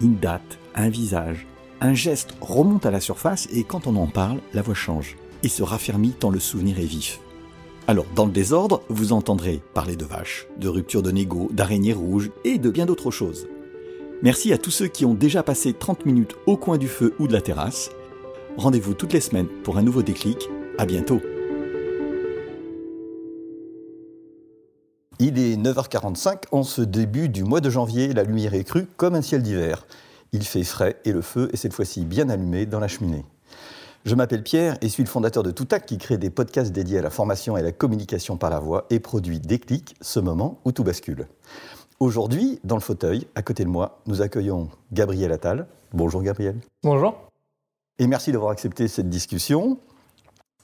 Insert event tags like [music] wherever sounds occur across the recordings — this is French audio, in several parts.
Une date, un visage, un geste remonte à la surface et quand on en parle, la voix change et se raffermit tant le souvenir est vif. Alors, dans le désordre, vous entendrez parler de vaches, de rupture de négo, d'araignées rouges et de bien d'autres choses. Merci à tous ceux qui ont déjà passé 30 minutes au coin du feu ou de la terrasse. Rendez-vous toutes les semaines pour un nouveau déclic. À bientôt. Il est 9h45 en ce début du mois de janvier. La lumière est crue comme un ciel d'hiver. Il fait frais et le feu est cette fois-ci bien allumé dans la cheminée. Je m'appelle Pierre et suis le fondateur de Toutac qui crée des podcasts dédiés à la formation et à la communication par la voix et produit Déclic, ce moment où tout bascule. Aujourd'hui, dans le fauteuil, à côté de moi, nous accueillons Gabriel Attal. Bonjour Gabriel. Bonjour. Et merci d'avoir accepté cette discussion.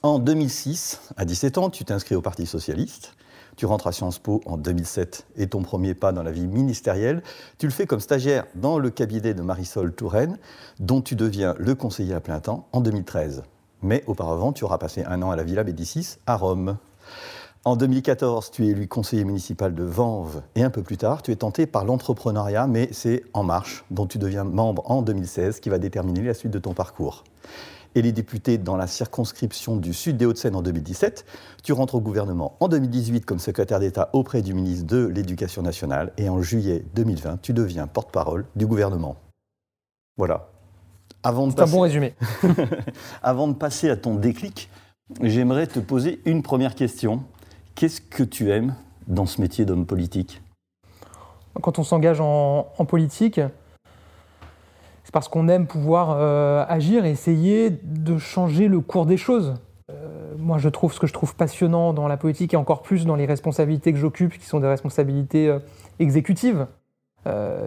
En 2006, à 17 ans, tu t'inscris au Parti Socialiste. Tu rentres à Sciences Po en 2007 et ton premier pas dans la vie ministérielle, tu le fais comme stagiaire dans le cabinet de Marisol Touraine, dont tu deviens le conseiller à plein temps en 2013. Mais auparavant, tu auras passé un an à la Villa Médicis à Rome. En 2014, tu es élu conseiller municipal de Vanves et un peu plus tard, tu es tenté par l'entrepreneuriat, mais c'est En Marche, dont tu deviens membre en 2016, qui va déterminer la suite de ton parcours et les députés dans la circonscription du Sud des Hauts-de-Seine en 2017. Tu rentres au gouvernement en 2018 comme secrétaire d'État auprès du ministre de l'Éducation nationale et en juillet 2020, tu deviens porte-parole du gouvernement. Voilà. C'est un bon résumé. [laughs] Avant de passer à ton déclic, j'aimerais te poser une première question. Qu'est-ce que tu aimes dans ce métier d'homme politique? Quand on s'engage en, en politique, c'est parce qu'on aime pouvoir euh, agir et essayer de changer le cours des choses. Euh, moi, je trouve ce que je trouve passionnant dans la politique et encore plus dans les responsabilités que j'occupe, qui sont des responsabilités euh, exécutives,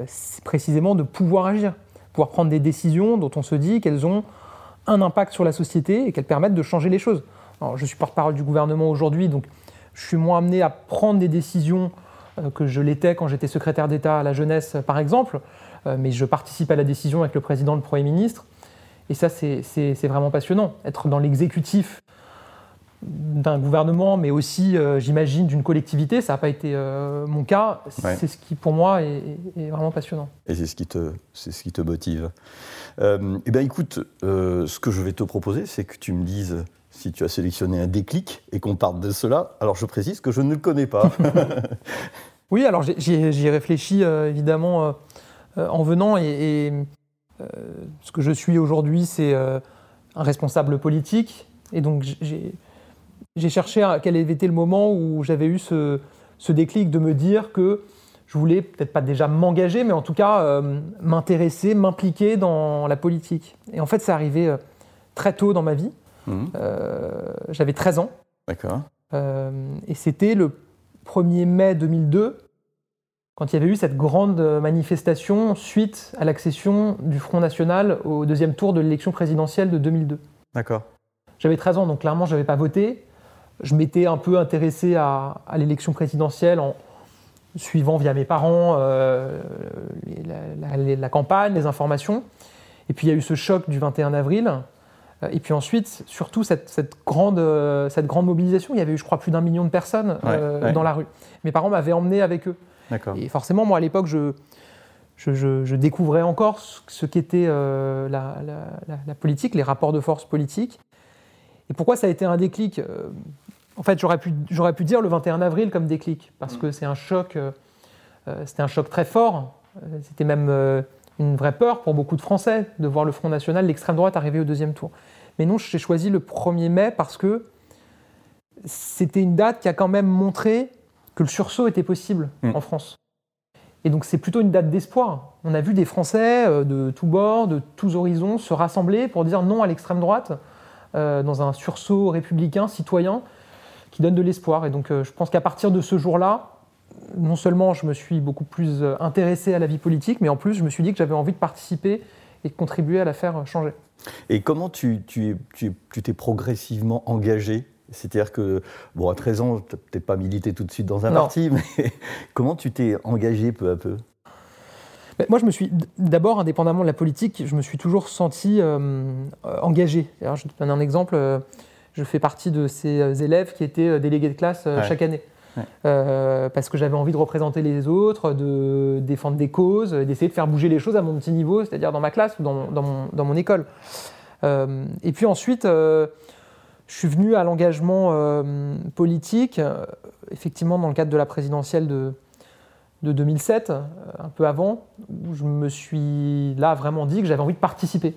c'est précisément de pouvoir agir, pouvoir prendre des décisions dont on se dit qu'elles ont un impact sur la société et qu'elles permettent de changer les choses. Je suis porte-parole du gouvernement aujourd'hui, donc je suis moins amené à prendre des décisions que je l'étais quand j'étais secrétaire d'État à la jeunesse, par exemple. Euh, mais je participe à la décision avec le président, le Premier ministre. Et ça, c'est vraiment passionnant. Être dans l'exécutif d'un gouvernement, mais aussi, euh, j'imagine, d'une collectivité, ça n'a pas été euh, mon cas. C'est ce qui, pour moi, est, vraiment passionnant. Et c'est ce qui te, ce qui te motive. eh bien, écoute, ce que je vais te proposer, c'est que tu me dises si tu as sélectionné un déclic et qu'on parte de cela. Alors, je précise que je ne le connais pas. [laughs] [laughs] oui, alors j'y ai réfléchi, évidemment en venant et, euh, ce que je suis aujourd'hui, c'est euh, un responsable politique. Et donc j'ai cherché à quel avait été le moment où j'avais eu ce, déclic de me dire que je voulais peut-être pas déjà m'engager, mais en tout cas m'intéresser, m'impliquer dans la politique. Et en fait, c'est arrivé très tôt dans ma vie. Mmh. J'avais 13 ans. D'accord. et c'était le 1er mai 2002 quand il y avait eu cette grande manifestation suite à l'accession du Front National au deuxième tour de l'élection présidentielle de 2002. D'accord. J'avais 13 ans, donc clairement, je n'avais pas voté. Je m'étais un peu intéressé à, l'élection présidentielle en suivant via mes parents euh, la, campagne, les informations. Et puis il y a eu ce choc du 21 avril. Et puis ensuite, surtout cette, grande, cette grande mobilisation. Il y avait eu, je crois, plus d'un million de personnes euh, dans la rue. Mes parents m'avaient emmené avec eux. Et forcément, moi, à l'époque, je, je, découvrais encore ce qu'était euh, la, politique, les rapports de force politiques. Et pourquoi ça a été un déclic euh, En fait, j'aurais pu, pu dire le 21 avril comme déclic, parce que c'est un choc, euh, c'était un choc très fort. C'était même une vraie peur pour beaucoup de Français de voir le Front National, l'extrême droite, arriver au deuxième tour. Mais non, j'ai choisi le 1er mai parce que c'était une date qui a quand même montré que le sursaut était possible mm. en France. Et donc c'est plutôt une date d'espoir. On a vu des Français euh, de tous bords, de tous horizons, se rassembler pour dire non à l'extrême droite, euh, dans un sursaut républicain, citoyen, qui donne de l'espoir. Et donc euh, je pense qu'à partir de ce jour-là, non seulement je me suis beaucoup plus intéressé à la vie politique, mais en plus je me suis dit que j'avais envie de participer et de contribuer à la faire changer. Et comment tu t'es tu, tu, progressivement engagé c'est-à-dire que, bon, à 13 ans, tu n'as peut-être pas milité tout de suite dans un parti, mais [laughs] comment tu t'es engagé peu à peu? Moi, je me suis d'abord, indépendamment de la politique, je me suis toujours senti euh, engagé. Alors, je te donne un exemple. Euh, je fais partie de ces euh, élèves qui étaient délégués de classe chaque année. parce que j'avais envie de représenter les autres, de défendre des causes, d'essayer de faire bouger les choses à mon petit niveau, c'est-à-dire dans ma classe ou dans, mon, dans mon, école. et puis ensuite, je suis venu à l'engagement euh, politique, euh, effectivement dans le cadre de la présidentielle de, de 2007, euh, un peu avant, où je me suis là vraiment dit que j'avais envie de participer.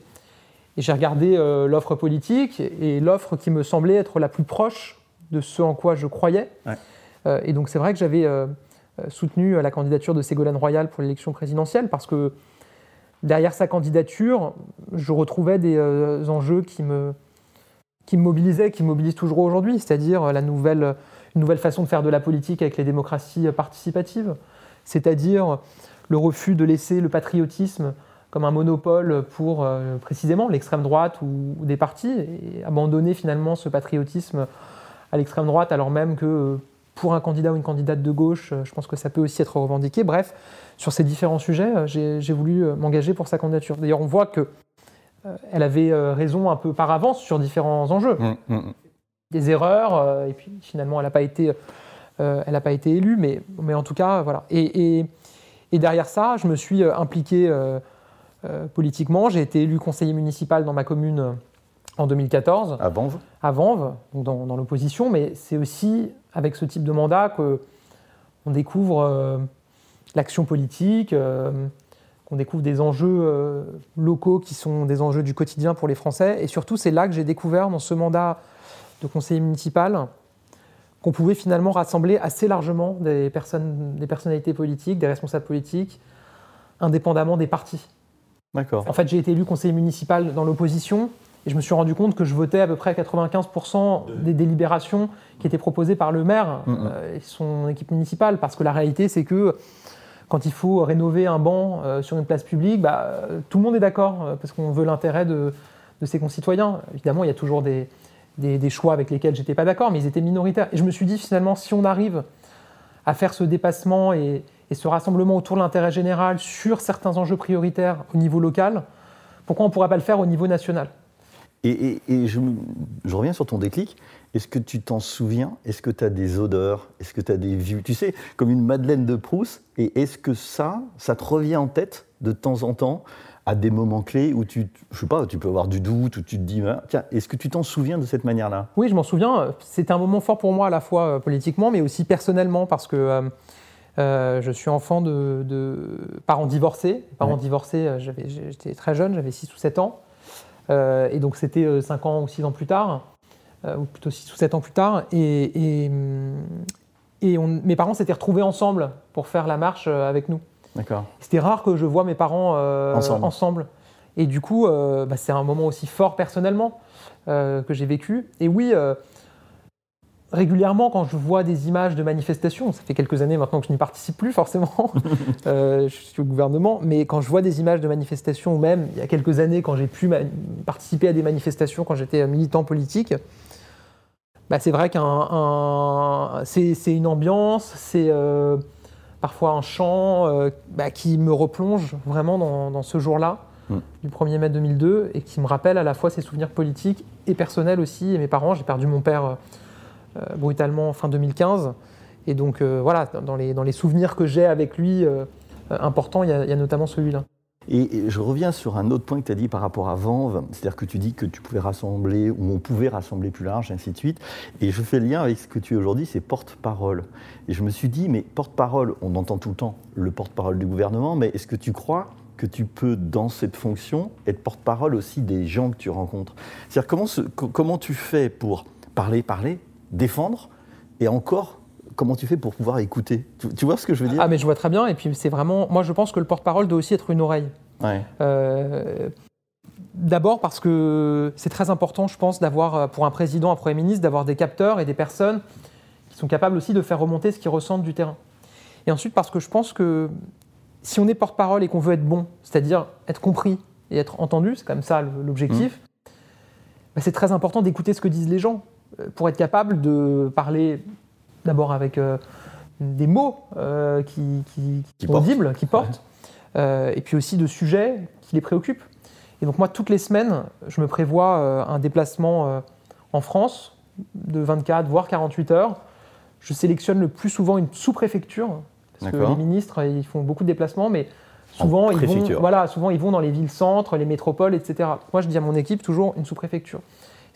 Et j'ai regardé l'offre politique et l'offre qui me semblait être la plus proche de ce en quoi je croyais. et donc c'est vrai que j'avais soutenu la candidature de Ségolène Royal pour l'élection présidentielle parce que derrière sa candidature, je retrouvais des enjeux qui me, qui me mobilisait, qui me mobilise toujours aujourd'hui, c'est-à-dire la nouvelle, une nouvelle façon de faire de la politique avec les démocraties participatives, c'est-à-dire le refus de laisser le patriotisme comme un monopole pour euh, précisément l'extrême droite ou, des partis, et abandonner finalement ce patriotisme à l'extrême droite, alors même que pour un candidat ou une candidate de gauche, je pense que ça peut aussi être revendiqué. Bref, sur ces différents sujets, j'ai voulu m'engager pour sa candidature. D'ailleurs, on voit que euh, elle avait euh, raison un peu par avance sur différents enjeux. Mmh, mmh, mmh. Des erreurs, euh, et puis finalement, elle n'a pas été, elle pas été élue, mais, mais en tout cas, voilà. Et, et, derrière ça, je me suis impliqué politiquement. J'ai été élu conseiller municipal dans ma commune en 2014. À Vanves À Vanves, dans, dans l'opposition, mais c'est aussi avec ce type de mandat qu'on découvre l'action politique qu'on découvre des enjeux euh, locaux qui sont des enjeux du quotidien pour les Français. Et surtout, c'est là que j'ai découvert dans ce mandat de conseiller municipal qu'on pouvait finalement rassembler assez largement des, personnes, des personnalités politiques, des responsables politiques, indépendamment des partis. D'accord. En fait, j'ai été élu conseiller municipal dans l'opposition et je me suis rendu compte que je votais à peu près 95% des délibérations qui étaient proposées par le maire. Euh, et son équipe municipale. Parce que la réalité, c'est que quand il faut rénover un banc euh, sur une place publique, bah, euh, tout le monde est d'accord euh, parce qu'on veut l'intérêt de, ses concitoyens. Évidemment, il y a toujours des, choix avec lesquels j'étais pas d'accord, mais ils étaient minoritaires. Et je me suis dit finalement, si on arrive à faire ce dépassement et, ce rassemblement autour de l'intérêt général sur certains enjeux prioritaires au niveau local, pourquoi on ne pourrait pas le faire au niveau national? Et, je, je, reviens sur ton déclic. Est-ce que tu t'en souviens? Est-ce que tu as des odeurs? Est-ce que tu as des vues? Tu sais, comme une Madeleine de Proust. Et est-ce que ça, ça te revient en tête de temps en temps à des moments clés où tu, je sais pas, tu peux avoir du doute, où tu te dis, ah, tiens, est-ce que tu t'en souviens de cette manière-là? Oui, je m'en souviens. C'était un moment fort pour moi à la fois euh, politiquement, mais aussi personnellement, parce que euh, euh, je suis enfant de, parents divorcés. Parents divorcés, j'étais très jeune, j'avais 6 ou 7 ans. Et donc c'était 5 ans ou 6 ans plus tard. Euh, ou plutôt 6 ou 7 ans plus tard. Et, et, mes parents s'étaient retrouvés ensemble pour faire la marche euh, avec nous. D'accord. C'était rare que je vois mes parents euh, ensemble. Et du coup, bah, c'est un moment aussi fort personnellement que j'ai vécu. Et oui, régulièrement, quand je vois des images de manifestations, ça fait quelques années maintenant que je n'y participe plus forcément, [laughs] je suis au gouvernement, mais quand je vois des images de manifestations, ou même il y a quelques années quand j'ai pu participer à des manifestations quand j'étais militant politique, bah, c'est vrai qu'un c'est une ambiance, c'est euh, parfois un chant euh, bah, qui me replonge vraiment dans, ce jour-là, mm. du 1er mai 2002, et qui me rappelle à la fois ses souvenirs politiques et personnels aussi. Et mes parents, j'ai perdu mon père euh, brutalement fin 2015. Et donc voilà, dans les, dans les, souvenirs que j'ai avec lui importants, il y, a notamment celui-là. Et, je reviens sur un autre point que tu as dit par rapport à Vanves, c'est-à-dire que tu dis que tu pouvais rassembler, ou on pouvait rassembler plus large, ainsi de suite. Et je fais le lien avec ce que tu es aujourd'hui, c'est porte-parole. Et je me suis dit, mais porte-parole, on entend tout le temps le porte-parole du gouvernement, mais est-ce que tu crois que tu peux, dans cette fonction, être porte-parole aussi des gens que tu rencontres? C'est-à-dire, comment, comment tu fais pour parler, parler, défendre, et encore comment tu fais pour pouvoir écouter? Tu, vois ce que je veux dire? Ah, mais je vois très bien. Et puis, c'est vraiment. Moi, je pense que le porte-parole doit aussi être une oreille. Euh, d'abord parce que c'est très important, je pense, d'avoir, euh, pour un président, un Premier ministre, d'avoir des capteurs et des personnes qui sont capables aussi de faire remonter ce qu'ils ressentent du terrain. Et ensuite parce que je pense que si on est porte-parole et qu'on veut être bon, c'est-à-dire être compris et être entendu, c'est même ça l'objectif, mmh. bah, c'est très important d'écouter ce que disent les gens pour être capable de parler d'abord avec euh, des mots euh, qui, sont audibles, qui portent, et puis aussi de sujets qui les préoccupent. Et donc moi, toutes les semaines, je me prévois un déplacement en France de 24, voire 48 heures. Je sélectionne le plus souvent une sous-préfecture, parce que les ministres, ils font beaucoup de déplacements, mais souvent ils, vont, voilà, souvent, ils vont dans les villes-centres, les métropoles, etc. Moi, je dis à mon équipe toujours une sous-préfecture.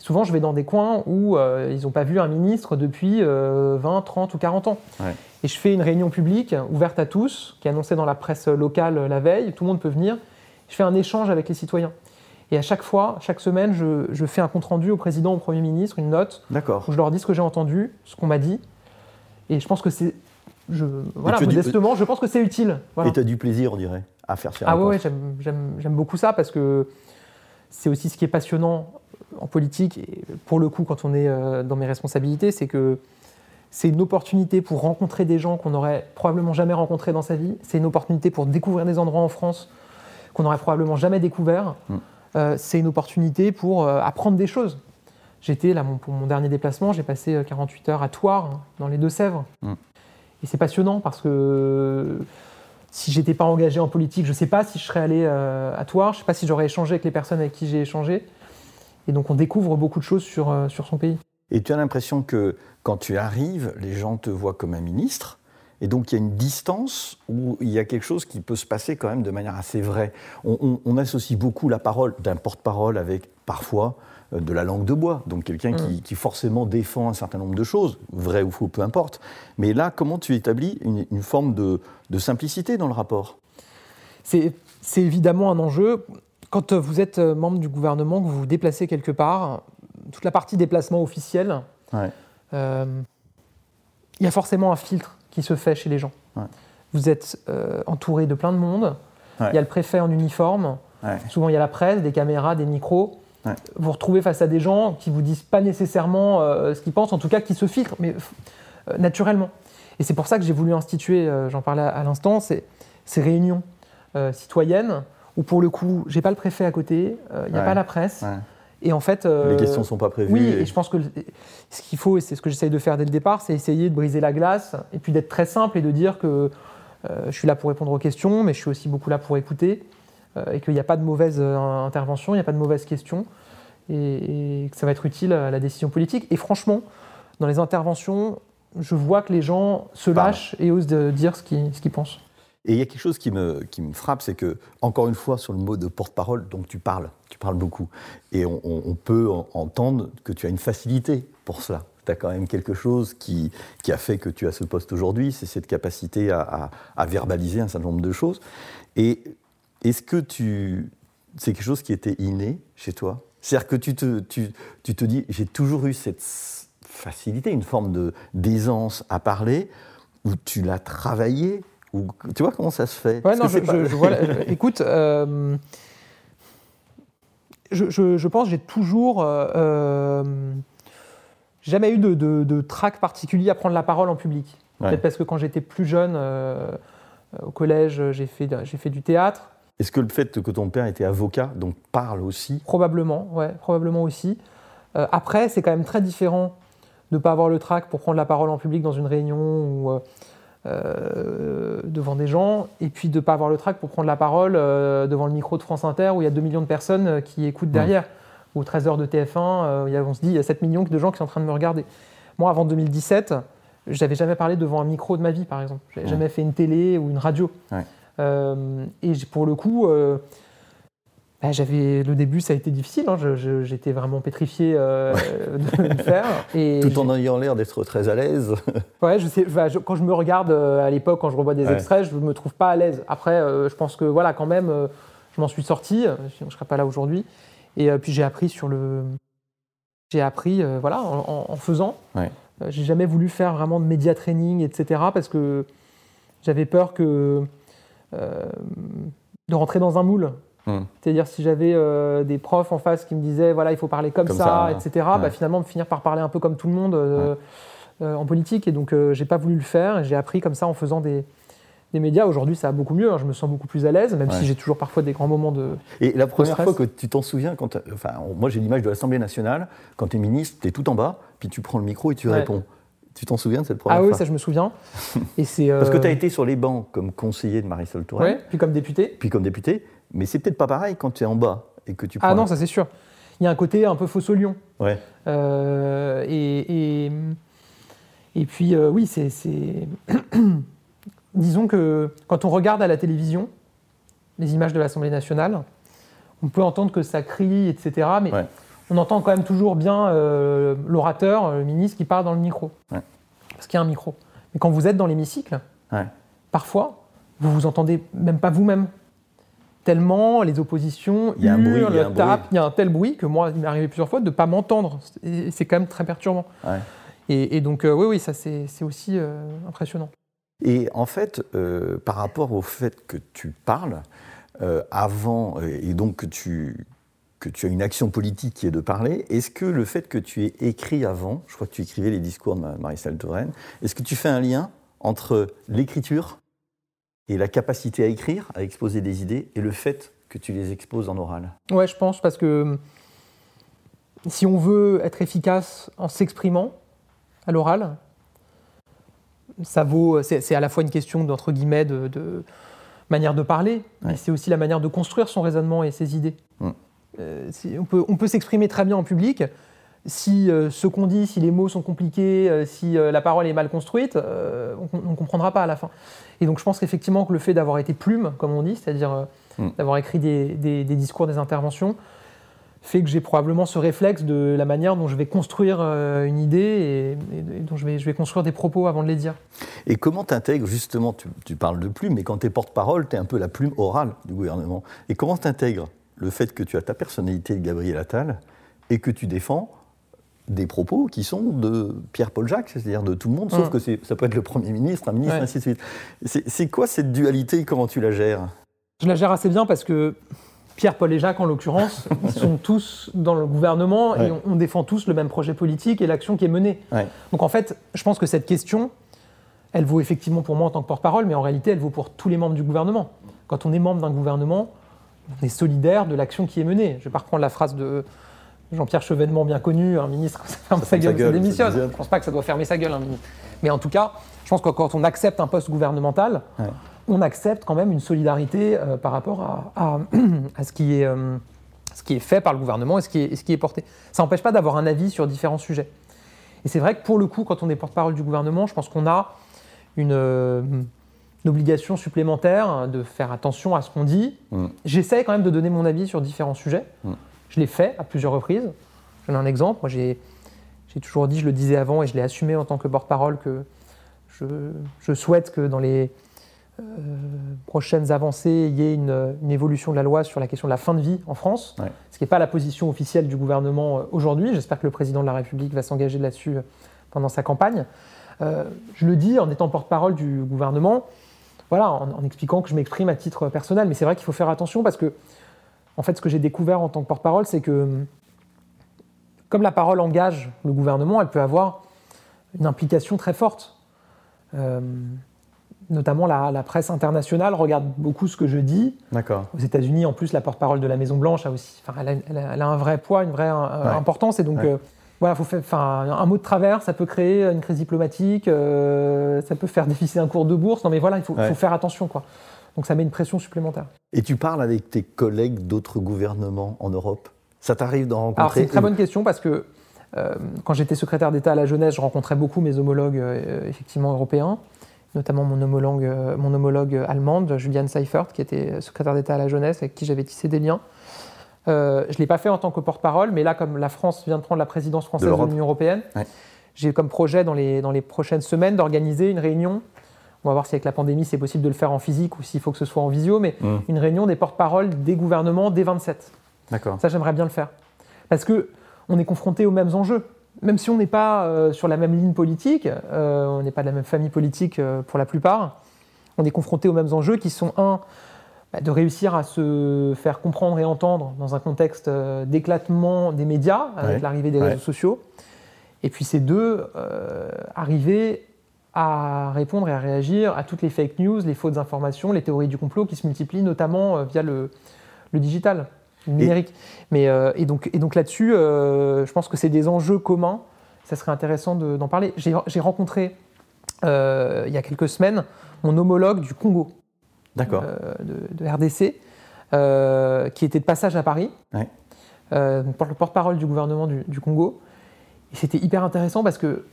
Souvent, je vais dans des coins où euh, ils n'ont pas vu un ministre depuis 20, euh, 30 ou 40 ans. Et je fais une réunion publique ouverte à tous, qui est annoncée dans la presse locale la veille, tout le monde peut venir. Je fais un échange avec les citoyens. Et à chaque fois, chaque semaine, je, fais un compte-rendu au président, au Premier ministre, une note, où je leur dis ce que j'ai entendu, ce qu'on m'a dit. Et je pense que c'est... Je, voilà, modestement, je pense que c'est utile. Et tu as du plaisir, on dirait, à faire ça. Ah ouais, j'aime beaucoup ça parce que c'est aussi ce qui est passionnant en politique, et pour le coup, quand on est euh, dans mes responsabilités, c'est que c'est une opportunité pour rencontrer des gens qu'on n'aurait probablement jamais rencontrés dans sa vie. C'est une opportunité pour découvrir des endroits en France qu'on n'aurait probablement jamais découverts. Mm. Euh, c'est une opportunité pour euh, apprendre des choses. J'étais là pour mon dernier déplacement, j'ai passé 48 heures à Thouars, hein, dans les Deux-Sèvres. Mm. Et c'est passionnant parce que si j'étais pas engagé en politique, je ne sais pas si je serais allé à Thouars, je ne sais pas si j'aurais échangé avec les personnes avec qui j'ai échangé. Et donc on découvre beaucoup de choses sur, euh, sur son pays. Et tu as l'impression que quand tu arrives, les gens te voient comme un ministre, et donc il y a une distance où il y a quelque chose qui peut se passer quand même de manière assez vraie. On, associe beaucoup la parole d'un porte-parole avec parfois euh, de la langue de bois, donc quelqu'un qui, mm. qui, forcément défend un certain nombre de choses, vrai ou faux, peu importe. Mais là, comment tu établis une, une forme de, de simplicité dans le rapport? C'est évidemment un enjeu. Quand vous êtes euh, membre du gouvernement, que vous vous déplacez quelque part, toute la partie déplacement officiel, euh, il y a forcément un filtre qui se fait chez les gens. Vous êtes euh, entouré de plein de monde. Il y a le préfet en uniforme. Souvent, il y a la presse, des caméras, des micros. Vous vous retrouvez face à des gens qui vous disent pas nécessairement ce qu'ils pensent, en tout cas qui se filtrent, mais naturellement. Et c'est pour ça que j'ai voulu instituer, j'en parlais à, l'instant, ces, réunions citoyennes où pour le coup, j'ai pas le préfet à côté, il n'y a pas la presse. Et en fait, les questions sont pas prévues. Oui, et... je pense que ce qu'il faut, et c'est ce que j'essaye de faire dès le départ, c'est essayer de briser la glace et puis d'être très simple et de dire que euh, je suis là pour répondre aux questions, mais je suis aussi beaucoup là pour écouter euh, et qu'il n'y a pas de mauvaise euh, intervention, il n'y a pas de mauvaise question et, que ça va être utile à la décision politique. Et franchement, dans les interventions, je vois que les gens se lâchent et osent dire ce qu'ils pensent. Et il y a quelque chose qui me, qui me frappe, c'est que, encore une fois, sur le mot de porte-parole, donc tu parles, tu parles beaucoup. Et on, peut entendre que tu as une facilité pour cela. Tu as quand même quelque chose qui, qui, a fait que tu as ce poste aujourd'hui, c'est cette capacité à, verbaliser un certain nombre de choses. Et est-ce que tu. C'est quelque chose qui était inné chez toi? C'est-à-dire que tu te, tu, tu te dis, j'ai toujours eu cette facilité, une forme d'aisance à parler, ou tu l'as travaillé tu vois comment ça se fait? Ouais, non, je, [laughs] écoute, euh, je, pense j'ai toujours euh, euh, jamais eu de, de, trac particulier à prendre la parole en public. Peut-être parce que quand j'étais plus jeune, au collège, j'ai fait, j'ai fait du théâtre. Est-ce que le fait que ton père était avocat, donc parle aussi? Probablement, ouais, probablement aussi. après, c'est quand même très différent de ne pas avoir le trac pour prendre la parole en public dans une réunion ou euh, devant des gens, et puis de ne pas avoir le trac pour prendre la parole euh, devant le micro de France Inter où il y a 2 millions de personnes euh, qui écoutent derrière, ou 13 heures de TF1, on se dit il y a 7 millions de gens qui sont en train de me regarder. Moi, avant 2017, j'avais jamais parlé devant un micro de ma vie, par exemple. J'avais jamais fait une télé ou une radio. et pour le coup, bah, j'avais le début, ça a été difficile. Hein. J'étais vraiment pétrifié euh, de le faire. Et Tout en ayant l'air d'être très à l'aise. ouais, je sais. quand je me regarde euh, à l'époque, quand je revois des extraits, je me trouve pas à l'aise. Après, euh, je pense que voilà, quand même, je m'en suis sorti. Je ne serais pas là aujourd'hui. Et puis j'ai appris sur le. J'ai appris, voilà, en, en faisant. Ouais. j'ai jamais voulu faire vraiment de média training, etc. Parce que j'avais peur que de rentrer dans un moule. Hmm. C'est-à-dire si j'avais euh, des profs en face qui me disaient voilà il faut parler comme, ça, etc. Bah, finalement finir par parler un peu comme tout le monde euh, euh, en politique et donc j'ai pas voulu le faire j'ai appris comme ça en faisant des, des médias. Aujourd'hui, ça va beaucoup mieux. hein. Je me sens beaucoup plus à l'aise, même Ouais. si j'ai toujours parfois des grands moments de. Et la première stress. fois que tu t'en souviens, quand enfin, moi j'ai l'image de l'Assemblée nationale, quand tu es ministre, tu es tout en bas, puis tu prends le micro et tu Ouais. réponds. Tu t'en souviens de cette première Ah oui, fois? ça je me souviens. [laughs] Et c'est. Parce que tu as été sur les bancs comme conseiller de Marisol Touraine, Ouais, puis comme député. puis comme député, mais c'est peut-être pas pareil quand tu es en bas et que tu prends. Ah non, ça c'est sûr. Il y a un côté un peu faux au lion. Ouais. Euh, et, et, et puis, euh, oui, c'est. c'est- [clears throat] Disons que quand on regarde à la télévision les images de l'Assemblée nationale, on peut entendre que ça crie, etc. Mais Ouais. on entend quand même toujours bien euh, l'orateur, le ministre qui parle dans le micro. Ouais. Parce qu'il y a un micro. Mais quand vous êtes dans l'hémicycle, parfois, vous vous entendez même pas vous-même. Tellement les oppositions Il y a un bruit, il y a un tapent, bruit. il y a un tel bruit que moi, il m'est arrivé plusieurs fois de ne pas m'entendre. C'est quand même très perturbant. Ouais. Et, et donc, euh, oui, oui, ça c'est aussi euh, impressionnant. Et en fait, euh, par rapport au fait que tu parles, avant, et donc que tu, que tu as une action politique qui est de parler, est-ce que le fait que tu aies écrit avant, je crois que tu écrivais les discours de Ma- Marisol Touraine, est-ce que tu fais un lien entre l'écriture et la capacité à écrire, à exposer des idées, et le fait que tu les exposes en oral Ouais, je pense, parce que hum, si on veut être efficace en s'exprimant à l'oral, ça vaut. C'est à la fois une question d'entre guillemets de, de manière de parler, mais c'est aussi la manière de construire son raisonnement et ses idées. Euh, si- on peut, on peut s'exprimer très bien en public. Si euh, ce qu'on dit, si les mots sont compliqués, euh, si euh, la parole est mal construite, on ne comprendra pas à la fin. Et donc je pense qu'effectivement que le fait d'avoir été plume, comme on dit, c'est-à-dire euh, Mm. d'avoir écrit des, des- des discours, des interventions, fait que j'ai probablement ce réflexe de la manière dont je vais construire une idée et, et dont je vais, je vais construire des propos avant de les dire. Et comment t'intègres justement, tu, tu parles de plume, mais quand tu es porte-parole, tu es un peu la plume orale du gouvernement. Et comment t'intègres le fait que tu as ta personnalité de Gabriel Attal et que tu défends des propos qui sont de Pierre-Paul Jacques, c'est-à-dire de tout le monde, sauf Mm. que ça peut être le Premier ministre, un ministre, Ouais. ainsi de suite. C'est quoi cette dualité? Comment tu la gères? Je la gère assez bien parce que Pierre, Paul et Jacques, en l'occurrence, ils [laughs] sont tous dans le gouvernement Ouais. et on, on défend tous le même projet politique et l'action qui est menée. Ouais. Donc en fait, je pense que cette question, elle vaut effectivement pour moi en tant que porte-parole, mais en réalité, elle vaut pour tous les membres du gouvernement. Quand on est membre d'un gouvernement, on est solidaire de l'action qui est menée. Je vais pas reprendre la phrase de Jean-Pierre Chevènement, bien connu, un ministre, [laughs] ça ferme Ça sa gueule, ça démissionne. Je pense pas que ça doit fermer sa gueule, un ministre. Mais en tout cas, je pense que quand on accepte un poste gouvernemental, Ouais. on accepte quand même une solidarité euh, par rapport à, à- [clears throat] à ce, qui est, euh, ce qui est fait par le gouvernement et ce qui est, et ce qui est porté. Ça n'empêche pas d'avoir un avis sur différents sujets. Et c'est vrai que pour le coup, quand on est porte-parole du gouvernement, je pense qu'on a une, euh, une obligation supplémentaire de faire attention à ce qu'on dit. Mm. J'essaie quand même de donner mon avis sur différents sujets. Mm. Je l'ai fait à plusieurs reprises. Je donne un exemple. Moi, j'ai toujours dit, je le disais avant et je l'ai assumé en tant que porte-parole, que je, je souhaite que dans les euh, prochaines avancées, il y ait une, une évolution de la loi sur la question de la fin de vie en France, Ouais. ce qui n'est pas la position officielle du gouvernement euh, aujourd'hui. J'espère que le président de la République va s'engager là-dessus euh, pendant sa campagne. Euh, je le dis en étant porte-parole du gouvernement, voilà, en, en expliquant que je m'exprime à titre personnel, mais c'est vrai qu'il faut faire attention parce que, en fait, ce que j'ai découvert en tant que porte-parole, c'est que comme la parole engage le gouvernement, elle peut avoir une implication très forte. Euh, notamment la, la presse internationale regarde beaucoup ce que je dis. D'accord. Aux États-Unis, en plus, la porte-parole de la Maison Blanche a aussi, elle a, elle a- elle a un vrai poids, une vraie euh, Ouais. importance, et donc Ouais. euh, voilà, faut faire, un mot de travers, ça peut créer une crise diplomatique, euh, ça peut faire déficiter un cours de bourse. Non, mais voilà, il faut, Ouais. faut faire attention, quoi. Donc ça met une pression supplémentaire. Et tu parles avec tes collègues d'autres gouvernements en Europe? Ça t'arrive d'en rencontrer Alors c'est une très bonne question parce que euh, quand j'étais secrétaire d'État à la jeunesse, je rencontrais beaucoup mes homologues euh, effectivement européens, notamment mon homologue, euh, mon homologue allemande, Juliane Seifert, qui était secrétaire d'État à la jeunesse, avec qui j'avais tissé des liens. Je ne l'ai pas fait en tant que porte-parole, mais là, comme la France vient de prendre la présidence française de l'Union européenne, Ouais. j'ai comme projet dans les, dans les prochaines semaines d'organiser une réunion. On va voir si avec la pandémie c'est possible de le faire en physique ou s'il faut que ce soit en visio, mais Hmm. une réunion des porte-paroles des gouvernements des 27. D'accord. Ça, j'aimerais bien le faire. Parce que on est confronté aux mêmes enjeux. Même si on n'est pas euh, sur la même ligne politique, euh, on n'est pas de la même famille politique euh, pour la plupart, on est confronté aux mêmes enjeux qui sont, un, bah, de réussir à se faire comprendre et entendre dans un contexte d'éclatement des médias, avec Ouais. l'arrivée des Ouais. réseaux sociaux. Et puis c'est deux, arriver à répondre et à réagir à toutes les fake news, les fausses informations, les théories du complot qui se multiplient notamment euh, via le, digital, le numérique. Mais, euh, et donc, et donc là-dessus, euh, je pense que c'est des enjeux communs. Ça serait intéressant d'en parler. J'ai rencontré il y a quelques semaines mon homologue du Congo, D'accord. De, RDC, qui était de passage à Paris, ouais. le porte-parole du gouvernement du, du Congo. Et c'était hyper intéressant parce que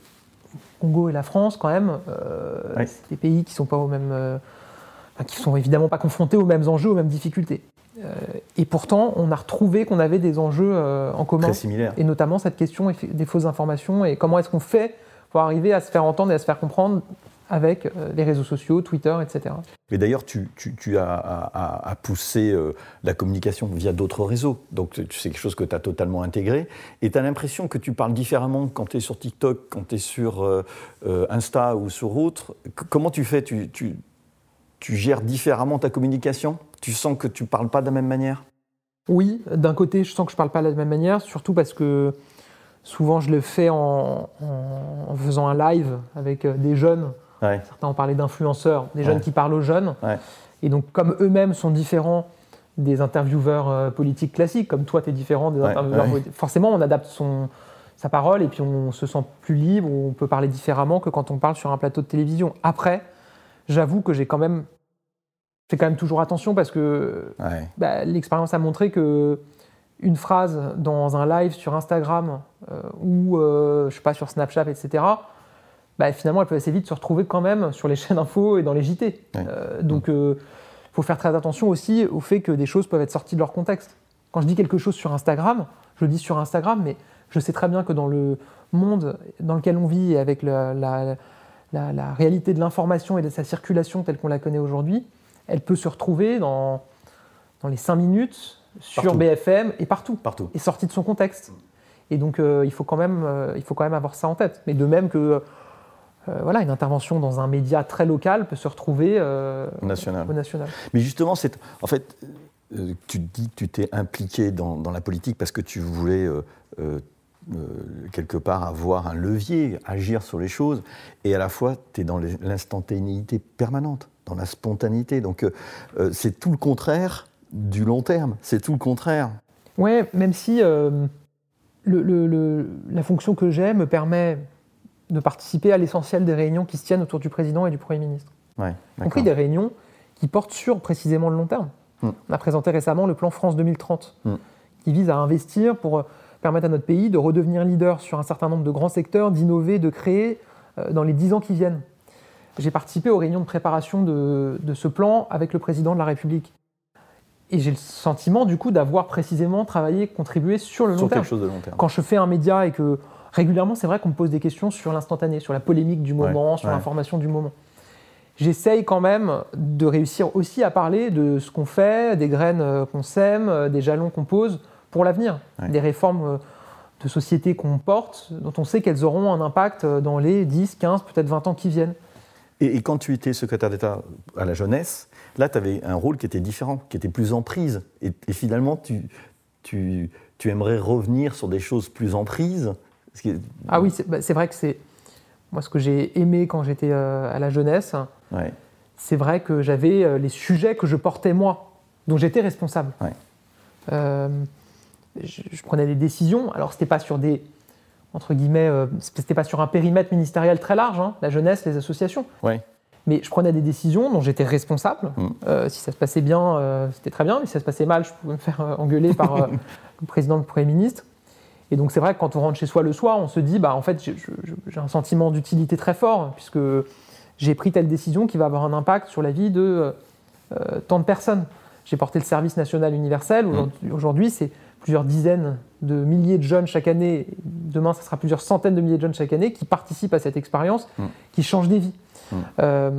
Congo et la France, quand même, euh, c'est des pays qui sont pas au même, euh, qui sont évidemment pas confrontés aux mêmes enjeux, aux mêmes difficultés. Euh, et pourtant, on a retrouvé qu'on avait des enjeux en commun. Très similaires. Et notamment cette question des fausses informations et comment est-ce qu'on fait pour arriver à se faire entendre et à se faire comprendre avec euh, les réseaux sociaux, Twitter, etc. Mais d'ailleurs, tu, as, poussé euh, la communication via d'autres réseaux. Donc, c'est quelque chose que tu as totalement intégré. Et tu as l'impression que tu parles différemment quand tu es sur TikTok, quand tu es sur euh, Insta ou sur autre. comment tu fais? Tu, gères différemment ta communication? Tu sens que tu ne parles pas de la même manière? Oui, d'un côté, je sens que je ne parle pas de la même manière, surtout parce que souvent je le fais en faisant un live avec des jeunes Certains ont parlé d'influenceurs, des jeunes qui parlent aux jeunes. Et donc, comme eux-mêmes sont différents des intervieweurs euh, politiques classiques, comme toi, tu es différent des intervieweurs politiques, forcément, on adapte son, sa parole et puis on se sent plus libre, on peut parler différemment que quand on parle sur un plateau de télévision. Après, j'avoue que j'ai quand même fais quand même toujours attention parce que bah, l'expérience a montré que une phrase dans un live sur Instagram euh, ou euh, je sais pas sur Snapchat, etc bah, finalement, elle peut assez vite se retrouver quand même sur les [laughs] chaînes info et dans les JT. Euh, donc, il euh, faut faire très attention aussi au fait que des choses peuvent être sorties de leur contexte. Quand je dis quelque chose sur Instagram, je le dis sur Instagram, mais je sais très bien que dans le monde dans lequel on vit et avec la, la, réalité de l'information et de sa circulation telle qu'on la connaît aujourd'hui, elle peut se retrouver dans, dans les 5 minutes sur BFM et partout, partout. et sortie de son contexte. Et donc, euh, il, faut quand même, il faut quand même avoir ça en tête. Mais de même que euh, voilà, une intervention dans un média très local peut se retrouver euh, national. au national. Mais justement, c'est en fait, euh, tu dis que tu t'es impliqué dans, la politique parce que tu voulais quelque part avoir un levier, agir sur les choses, et à la fois tu es dans l'instantanéité permanente, dans la spontanéité. Donc c'est tout le contraire du long terme, c'est tout le contraire. Ouais, même si le, la fonction que j'ai me permet de participer à l'essentiel des réunions qui se tiennent autour du président et du Premier ministre. Ouais, y compris des réunions qui portent sur précisément le long terme. Hmm. On a présenté récemment le plan France 2030, hmm. qui vise à investir pour euh, permettre à notre pays de redevenir leader sur un certain nombre de grands secteurs, d'innover, de créer euh, dans les dix ans qui viennent. J'ai participé aux réunions de préparation de, ce plan avec le président de la République. Et j'ai le sentiment, du coup, d'avoir précisément travaillé, contribué sur le long, terme. Chose de long terme. Quand je fais un média et que régulièrement, c'est vrai qu'on me pose des questions sur l'instantané, sur la polémique du moment, sur l'information du moment. J'essaye quand même de réussir aussi à parler de ce qu'on fait, des graines euh, qu'on sème, euh, des jalons qu'on pose pour l'avenir, des réformes euh, de société qu'on porte, dont on sait qu'elles auront un impact dans les 10, 15, peut-être 20 ans qui viennent. Et, quand tu étais secrétaire d'État à la jeunesse, là, tu avais un rôle qui était différent, qui était plus en prise. Et, finalement, tu, tu, tu aimerais revenir sur des choses plus en prise ah oui, bah, c'est vrai que c'est. Moi, ce que j'ai aimé quand j'étais euh, à la jeunesse, c'est vrai que j'avais euh, les sujets que je portais moi, dont j'étais responsable. Euh, je, prenais des décisions. Alors, c'était pas sur des. Entre guillemets, c'était pas sur un périmètre ministériel très large, hein, la jeunesse, les associations. Mais je prenais des décisions dont j'étais responsable. Mm. si ça se passait bien, c'était très bien. Mais si ça se passait mal, je pouvais me faire engueuler par [laughs] le président, le Premier ministre. Et donc c'est vrai que quand on rentre chez soi le soir, on se dit, bah en fait, j'ai un sentiment d'utilité très fort, puisque j'ai pris telle décision qui va avoir un impact sur la vie de euh, tant de personnes. J'ai porté le service national universel. Mmh. Aujourd'hui, c'est plusieurs dizaines de milliers de jeunes chaque année. Demain, ce sera plusieurs centaines de milliers de jeunes chaque année qui participent à cette expérience, mmh. qui changent des vies. Mmh. Euh,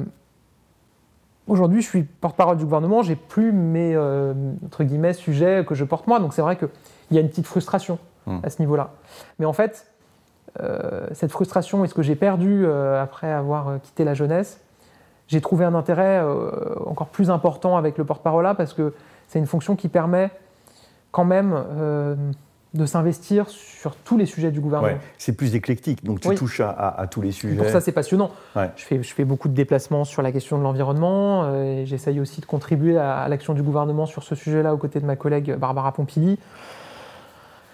aujourd'hui, je suis porte-parole du gouvernement, j'ai plus mes euh, entre guillemets sujets que je porte moi, donc c'est vrai qu'il y a une petite frustration. Hmm. à ce niveau-là. Mais en fait, euh, cette frustration et ce que j'ai perdu euh, après avoir euh, quitté la jeunesse, j'ai trouvé un intérêt encore plus important avec le porte-parole là parce que c'est une fonction qui permet quand même de s'investir sur tous les sujets du gouvernement. c'est plus éclectique, donc tu touches à, tous les sujets. pour ça, c'est passionnant. Je, fais, je, fais, beaucoup de déplacements sur la question de l'environnement euh, et j'essaye aussi de contribuer à, l'action du gouvernement sur ce sujet-là aux côtés de ma collègue Barbara Pompili.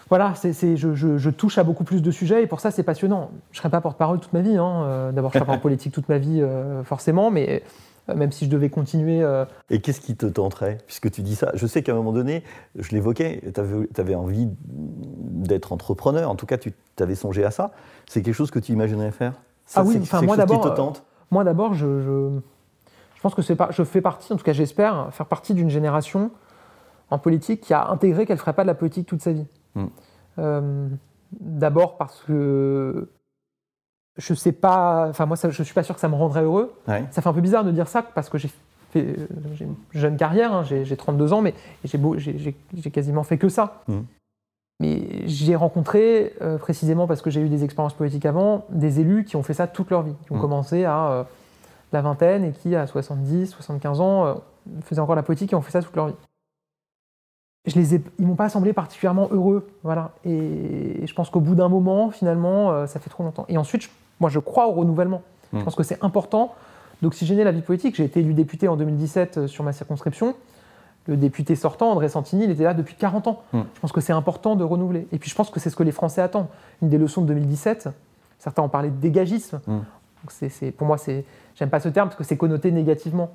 Voilà, c'est, je, touche à beaucoup plus de sujets et pour ça, c'est passionnant. Je ne serai pas porte-parole toute ma vie. Hein. Euh, d'abord, je ne serai pas en [laughs] politique toute ma vie, euh, forcément, mais euh, même si je devais continuer. Euh. Et qu'est-ce qui te tenterait, puisque tu dis ça Je sais qu'à un moment donné, je l'évoquais, tu avais, envie d'être entrepreneur, en tout cas, tu avais songé à ça. C'est quelque chose que tu imaginerais faire? Ah oui, enfin, moi d'abord. te tente? Moi d'abord, je, je, pense que pas, je fais partie, en tout cas j'espère, faire partie d'une génération en politique qui a intégré qu'elle ne ferait pas de la politique toute sa vie. Euh, d'abord parce que je sais pas, enfin moi ça, je suis pas sûr que ça me rendrait heureux. Ça fait un peu bizarre de dire ça parce que j'ai fait euh, une jeune carrière, hein, j'ai 32 ans, mais j'ai quasiment fait que ça. Mmh. Mais j'ai rencontré, euh, précisément parce que j'ai eu des expériences politiques avant, des élus qui ont fait ça toute leur vie, qui ont mmh. commencé à euh, la vingtaine et qui, à 70, 75 ans, faisaient encore la politique et ont fait ça toute leur vie. Je les ai, ils m'ont pas semblé particulièrement heureux, voilà. Et, je pense qu'au bout d'un moment, finalement, ça fait trop longtemps. Et ensuite, je moi, je crois au renouvellement. Je hmm. pense que c'est important d'oxygéner la vie politique. J'ai été élu député en 2017 euh, sur ma circonscription. Le député sortant, André Santini, il était là depuis 40 ans. Hmm. Je pense que c'est important de renouveler. Et puis je pense que c'est ce que les Français attendent. Une des leçons de 2017, certains ont parlé de dégagisme. Hmm. c'est, pour moi, j'aime pas ce terme parce que c'est connoté négativement.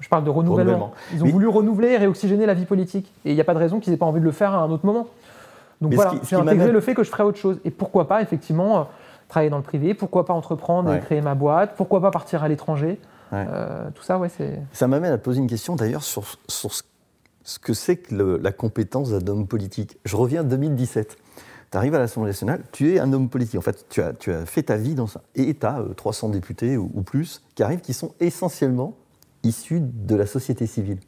Je parle de renouvellement. Ils ont voulu renouveler et réoxygéner la vie politique. Et il n'y a pas de raison qu'ils n'aient pas envie de le faire à un autre moment. Donc voilà, j'ai intégré le fait que je ferais autre chose. Et pourquoi pas, effectivement, travailler dans le privé, pourquoi pas entreprendre et créer ma boîte, pourquoi pas partir à l'étranger. Euh, tout ça, ouais, c'est. Ça m'amène à poser une question d'ailleurs sur, sur ce que c'est que la compétence d'un homme politique. Je reviens à 2017. Tu arrives à l'Assemblée nationale, tu es un homme politique. En fait, tu as, tu as fait ta vie dans ça. Et tu as 300 députés ou, plus qui arrivent, qui sont essentiellement issus de la société civile.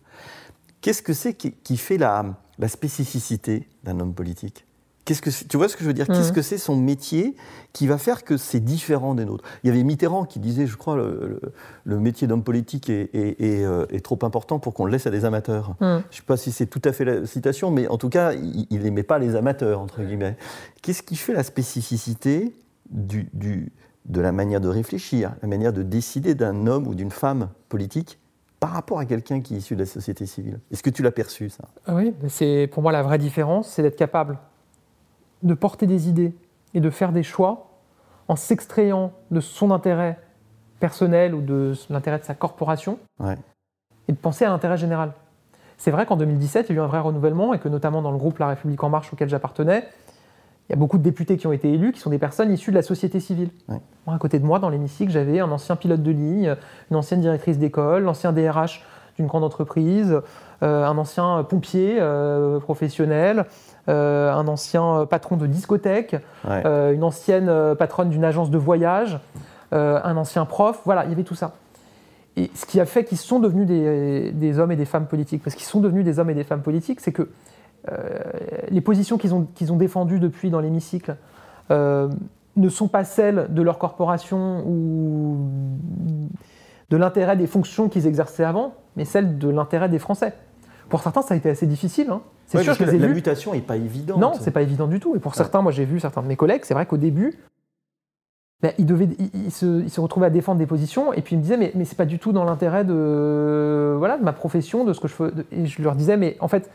Qu'est-ce que c'est qui, qui, fait la, la spécificité d'un homme politique? Qu'est-ce que tu vois ce que je veux dire? Qu'est-ce mmh. que c'est son métier qui va faire que c'est différent des nôtres? Il y avait Mitterrand qui disait, je crois, le, le, métier d'homme politique est, euh, est, trop important pour qu'on le laisse à des amateurs. Mmh. Je ne sais pas si c'est tout à fait la citation, mais en tout cas, il n'aimait pas les amateurs, entre guillemets. Qu'est-ce qui fait la spécificité du, du, de la manière de réfléchir, la manière de décider d'un homme ou d'une femme politique par rapport à quelqu'un qui est issu de la société civile. Est-ce que tu l'as perçu, ça? Oui, c'est pour moi la vraie différence, c'est d'être capable de porter des idées et de faire des choix en s'extrayant de son intérêt personnel ou de l'intérêt de sa corporation et de penser à l'intérêt général. C'est vrai qu'en 2017, il y a eu un vrai renouvellement et que notamment dans le groupe La République En Marche auquel j'appartenais, il y a beaucoup de députés qui ont été élus qui sont des personnes issues de la société civile. Moi, à côté de moi, dans l'hémicycle, j'avais un ancien pilote de ligne, une ancienne directrice d'école, l'ancien DRH d'une grande entreprise, euh, un ancien pompier euh, professionnel, euh, un ancien patron de discothèque, une ancienne patronne d'une agence de voyage, un ancien prof. Voilà, il y avait tout ça. Et ce qui a fait qu'ils sont devenus des, hommes et des femmes politiques, parce qu'ils sont devenus des hommes et des femmes politiques, c'est que les positions qu'ils ont, qu'ils ont défendues depuis dans l'hémicycle ne sont pas celles de leur corporation ou de l'intérêt des fonctions qu'ils exerçaient avant, mais celles de l'intérêt des Français. Pour certains, ça a été assez difficile. Hein. C'est sûr que la, mutation n'est pas évidente. Non, c'est pas évident du tout. Et pour certains, moi j'ai vu certains de mes collègues, c'est vrai qu'au début, ben, ils, devaient, ils, se, retrouvaient à défendre des positions et puis ils me disaient mais, mais c'est pas du tout dans l'intérêt de, voilà, de ma profession, de ce que je fais. Et je leur disais mais en fait,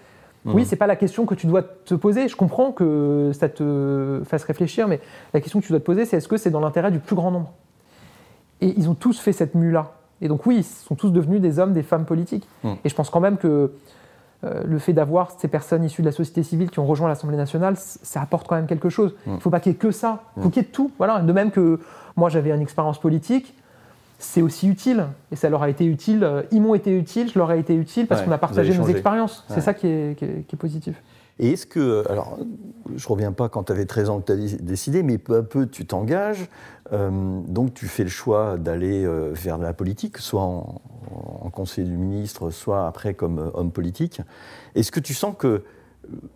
oui, mmh. c'est pas la question que tu dois te poser. Je comprends que ça te fasse réfléchir, mais la question que tu dois te poser, c'est est-ce que c'est dans l'intérêt du plus grand nombre? Et ils ont tous fait cette mue-là. Et donc oui, ils sont tous devenus des hommes, des femmes politiques. Mmh. Et je pense quand même que euh, le fait d'avoir ces personnes issues de la société civile qui ont rejoint l'Assemblée nationale, ça apporte quand même quelque chose. Il ne faut pas qu'il y ait que ça, il faut qu'il y ait tout. Voilà. De même que moi j'avais une expérience politique, c'est aussi utile. Et ça leur a été utile, euh, ils m'ont été utiles, je leur ai été utile parce qu'on a partagé nos expériences. C'est ça qui est, positif. Et est-ce que, alors, je reviens pas quand tu avais 13 ans que tu as décidé, mais peu à peu tu t'engages, euh, donc tu fais le choix d'aller vers la politique, soit en, en conseiller du ministre, soit après comme euh, homme politique. Est-ce que tu sens que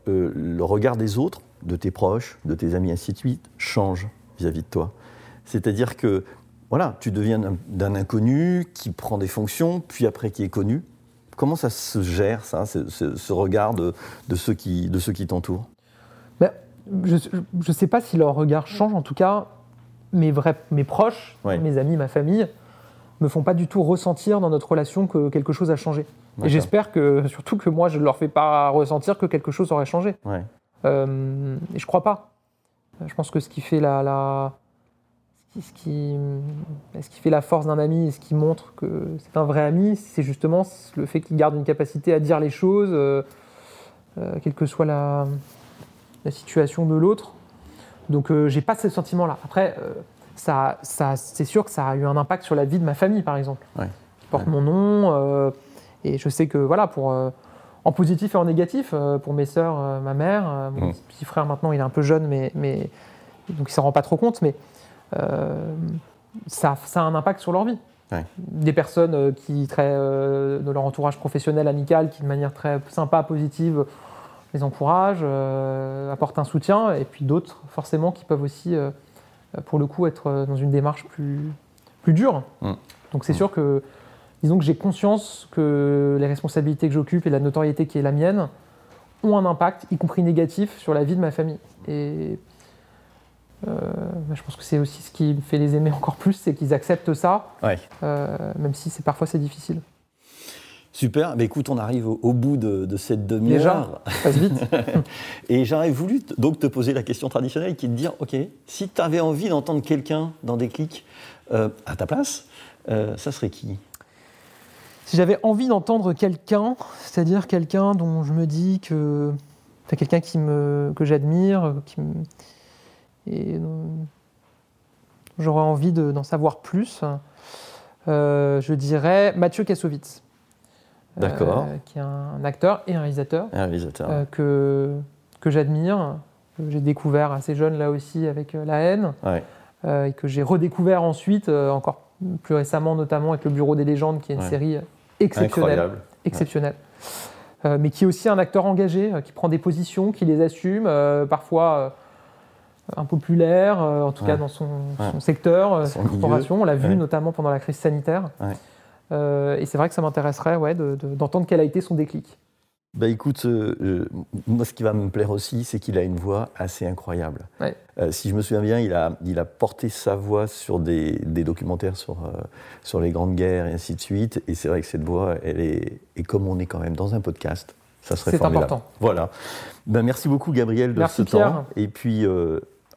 euh, le regard des autres, de tes proches, de tes amis, ainsi de suite, change vis-à-vis de toi? C'est-à-dire que voilà, tu deviens d'un inconnu qui prend des fonctions, puis après qui est connu. Comment ça se gère, ça, ce, regard de, ceux qui, de ceux qui t'entourent? Ben, je ne sais pas si leur regard change, en tout cas, mes, vrais, mes proches, mes amis, ma famille, me font pas du tout ressentir dans notre relation que quelque chose a changé. Et j'espère que, surtout que moi, je ne leur fais pas ressentir que quelque chose aurait changé. Euh, et je crois pas. Je pense que ce qui fait la, la ce, qui, ce qui fait la force d'un ami et ce qui montre que c'est un vrai ami, c'est justement le fait qu'il garde une capacité à dire les choses, euh, euh, quelle que soit la, la situation de l'autre. Donc j'ai pas ce sentiment-là. Après, ça, ça c'est sûr que ça a eu un impact sur la vie de ma famille, par exemple. Qui porte mon nom. et je sais que, voilà, pour en positif et en négatif euh, pour mes sœurs, euh, ma mère. Euh, mon mmh. petit frère maintenant, il est un peu jeune, mais, mais donc il s'en rend pas trop compte, mais ça, ça, a un impact sur leur vie. Des personnes qui, très, de leur entourage professionnel, amical, qui de manière très sympa, positive, les encouragent, apportent un soutien, et puis d'autres, forcément, qui peuvent aussi, pour le coup, être dans une démarche plus, plus dure. Mmh. Donc c'est mmh. sûr que disons que j'ai conscience que les responsabilités que j'occupe et la notoriété qui est la mienne ont un impact, y compris négatif, sur la vie de ma famille. Et euh, je pense que c'est aussi ce qui me fait les aimer encore plus, c'est qu'ils acceptent ça, euh, même si c'est parfois c'est difficile. Super, mais écoute, on arrive au, bout de, cette demi-heure. Passe vite. [laughs] et j'aurais voulu donc te poser la question traditionnelle qui est de dire, ok, si tu avais envie d'entendre quelqu'un dans des clics euh, à ta place, ça serait qui? Si j'avais envie d'entendre quelqu'un, c'est-à-dire quelqu'un dont je me dis que. Enfin, quelqu'un qui me, que j'admire, qui et j'aurais envie d'en savoir plus, euh, je dirais Mathieu Kassovitz. Euh, D'accord. qui est un acteur et un réalisateur. Un réalisateur. Euh, que, que j'admire, que j'ai découvert assez jeune là aussi avec La haine, et que j'ai redécouvert ensuite, encore plus récemment notamment avec Le Bureau des légendes, qui est une série exceptionnel. Exceptionnel. Euh, mais qui est aussi un acteur engagé, euh, qui prend des positions, qui les assume, euh, parfois impopulaires, en tout cas dans son, secteur, sa corporation. On l'a vu notamment pendant la crise sanitaire. et c'est vrai que ça m'intéresserait ouais, d'entendre quel a été son déclic. Bah écoute, euh, euh, moi ce qui va me plaire aussi, c'est qu'il a une voix assez incroyable. Euh, si je me souviens bien, il a, il a porté sa voix sur des, des documentaires sur, sur les grandes guerres et ainsi de suite. Et c'est vrai que cette voix, elle est, et comme on est quand même dans un podcast, ça serait formidable. C'est important. Voilà. Ben, merci beaucoup Gabriel de ce temps. Et puis